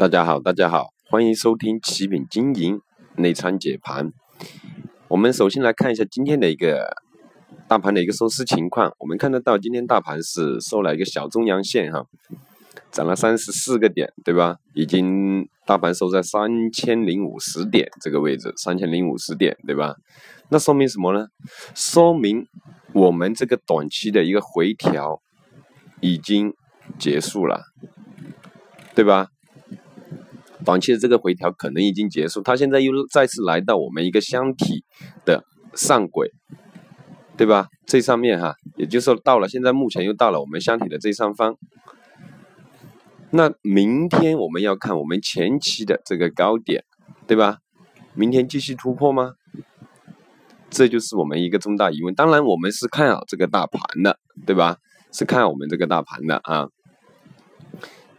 大家好，大家好，欢迎收听奇品经营内参解盘。我们首先来看一下今天的一个大盘的一个收市情况。我们看得到今天大盘是收了一个小中阳线哈，涨了三十四个点，对吧？已经大盘收在三千零五十点这个位置，三千零五十点，对吧？那说明什么呢？说明我们这个短期的一个回调已经结束了，对吧？短期的这个回调可能已经结束，它现在又再次来到我们一个箱体的上轨，对吧？最上面哈，也就是说到了现在目前又到了我们箱体的最上方。那明天我们要看我们前期的这个高点，对吧？明天继续突破吗？这就是我们一个重大疑问。当然，我们是看好这个大盘的，对吧？是看我们这个大盘的啊。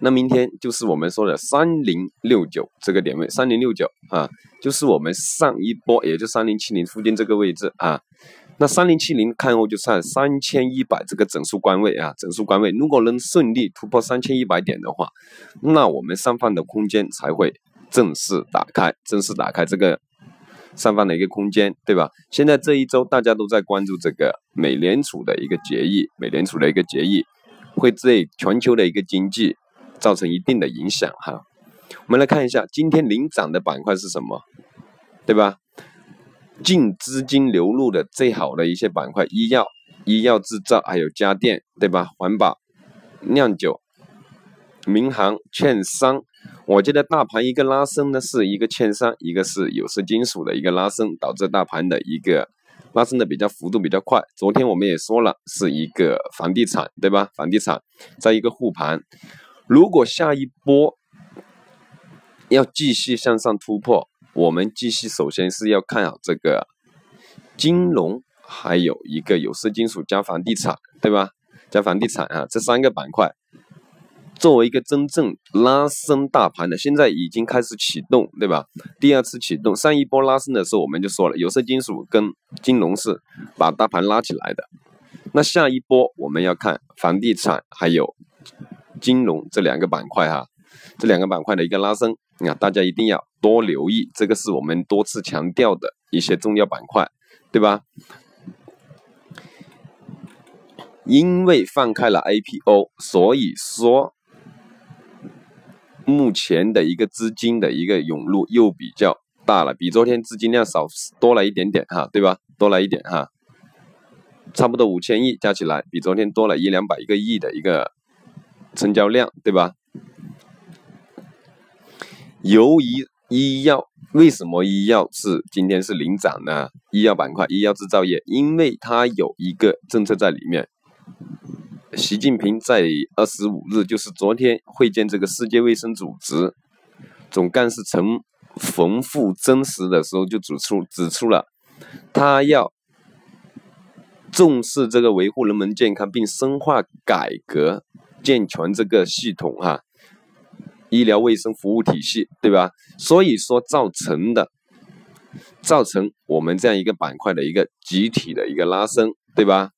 那明天就是我们说的三零六九这个点位，三零六九啊，就是我们上一波，也就三零七零附近这个位置啊。那三零七零看后就算三千一百这个整数关位啊，整数关位如果能顺利突破三千一百点的话，那我们上方的空间才会正式打开，正式打开这个上方的一个空间，对吧？现在这一周大家都在关注这个美联储的一个决议，美联储的一个决议会对全球的一个经济。造成一定的影响哈，我们来看一下今天领涨的板块是什么，对吧？净资金流入的最好的一些板块，医药、医药制造还有家电，对吧？环保、酿酒、民航、券商，我觉得大盘一个拉升呢，是一个券商，一个是有色金属的一个拉升，导致大盘的一个拉升的比较幅度比较快。昨天我们也说了，是一个房地产，对吧？房地产在一个护盘。如果下一波要继续向上突破，我们继续首先是要看好这个金融，还有一个有色金属加房地产，对吧？加房地产啊，这三个板块作为一个真正拉升大盘的，现在已经开始启动，对吧？第二次启动，上一波拉升的时候我们就说了，有色金属跟金融是把大盘拉起来的，那下一波我们要看房地产还有。金融这两个板块哈，这两个板块的一个拉升，啊大家一定要多留意，这个是我们多次强调的一些重要板块，对吧？因为放开了 IPO，所以说目前的一个资金的一个涌入又比较大了，比昨天资金量少多了一点点哈，对吧？多了一点哈，差不多五千亿加起来，比昨天多了一两百一个亿的一个。成交量对吧？由于医药为什么医药是今天是领涨呢？医药板块、医药制造业，因为它有一个政策在里面。习近平在二十五日，就是昨天会见这个世界卫生组织总干事陈冯富珍时的时候，就指出指出了，他要重视这个维护人们健康，并深化改革。健全这个系统哈，医疗卫生服务体系，对吧？所以说造成的，造成我们这样一个板块的一个集体的一个拉升，对吧？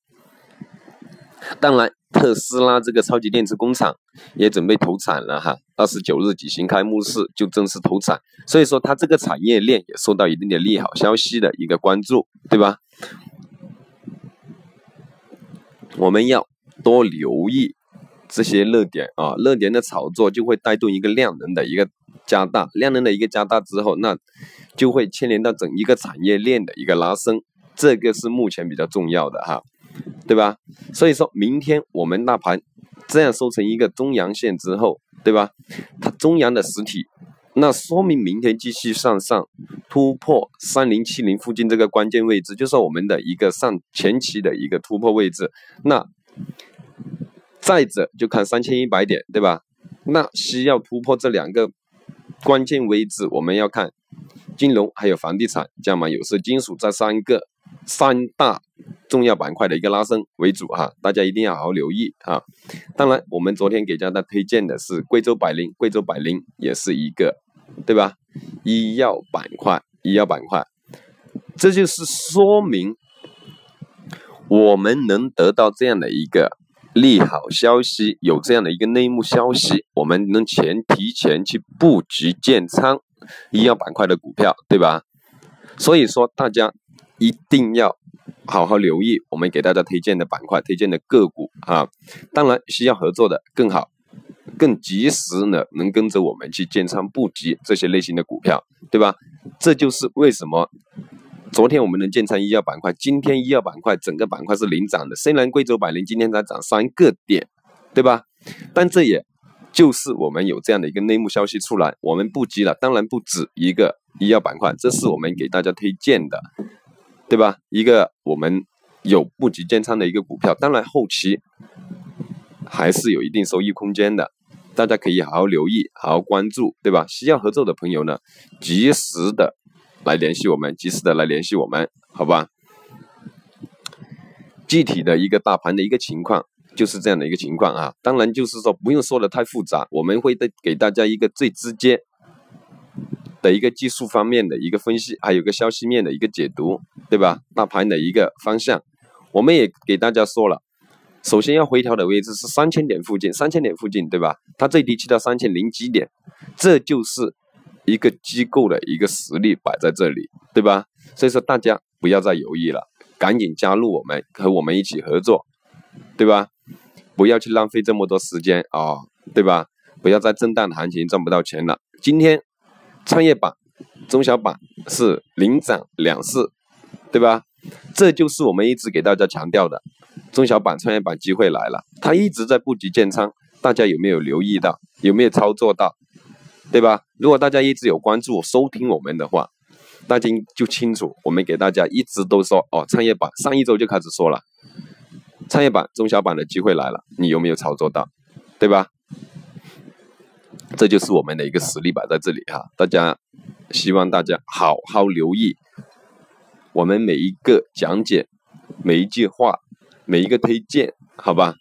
当然，特斯拉这个超级电池工厂也准备投产了哈，二十九日举行开幕式就正式投产，所以说它这个产业链也受到一定的利好消息的一个关注，对吧？我们要多留意。这些热点啊，热点的炒作就会带动一个量能的一个加大，量能的一个加大之后，那就会牵连到整一个产业链的一个拉升，这个是目前比较重要的哈，对吧？所以说明天我们大盘这样收成一个中阳线之后，对吧？它中阳的实体，那说明明天继续向上突破三零七零附近这个关键位置，就是我们的一个上前期的一个突破位置，那。再者就看三千一百点，对吧？那需要突破这两个关键位置，我们要看金融、还有房地产、加码有色金属这三个三大重要板块的一个拉升为主哈，大家一定要好好留意啊。当然，我们昨天给大家推荐的是贵州百灵，贵州百灵也是一个，对吧？医药板块，医药板块，这就是说明我们能得到这样的一个。利好消息，有这样的一个内幕消息，我们能前提前去布局建仓医药板块的股票，对吧？所以说大家一定要好好留意我们给大家推荐的板块、推荐的个股啊。当然需要合作的更好，更及时的能跟着我们去建仓布局这些类型的股票，对吧？这就是为什么。昨天我们能建仓医药板块，今天医药板块整个板块是领涨的。虽然贵州百灵今天才涨三个点，对吧？但这也就是我们有这样的一个内幕消息出来，我们布局了，当然不止一个医药板块，这是我们给大家推荐的，对吧？一个我们有布局建仓的一个股票，当然后期还是有一定收益空间的，大家可以好好留意，好好关注，对吧？需要合作的朋友呢，及时的。来联系我们，及时的来联系我们，好吧？具体的一个大盘的一个情况就是这样的一个情况啊。当然就是说不用说的太复杂，我们会的给大家一个最直接的一个技术方面的一个分析，还有个消息面的一个解读，对吧？大盘的一个方向，我们也给大家说了，首先要回调的位置是三千点附近，三千点附近，对吧？它最低去到三千零几点，这就是。一个机构的一个实力摆在这里，对吧？所以说大家不要再犹豫了，赶紧加入我们，和我们一起合作，对吧？不要去浪费这么多时间啊，对吧？不要在震荡行情赚不到钱了。今天创业板、中小板是领涨两市，对吧？这就是我们一直给大家强调的，中小板、创业板机会来了，它一直在布局建仓，大家有没有留意到？有没有操作到？对吧？如果大家一直有关注、收听我们的话，大家就清楚，我们给大家一直都说哦，创业板上一周就开始说了，创业板、中小板的机会来了，你有没有操作到？对吧？这就是我们的一个实力摆在这里哈，大家希望大家好好留意我们每一个讲解、每一句话、每一个推荐，好吧？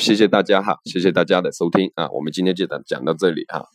谢谢大家哈，谢谢大家的收听啊，我们今天就讲讲到这里哈。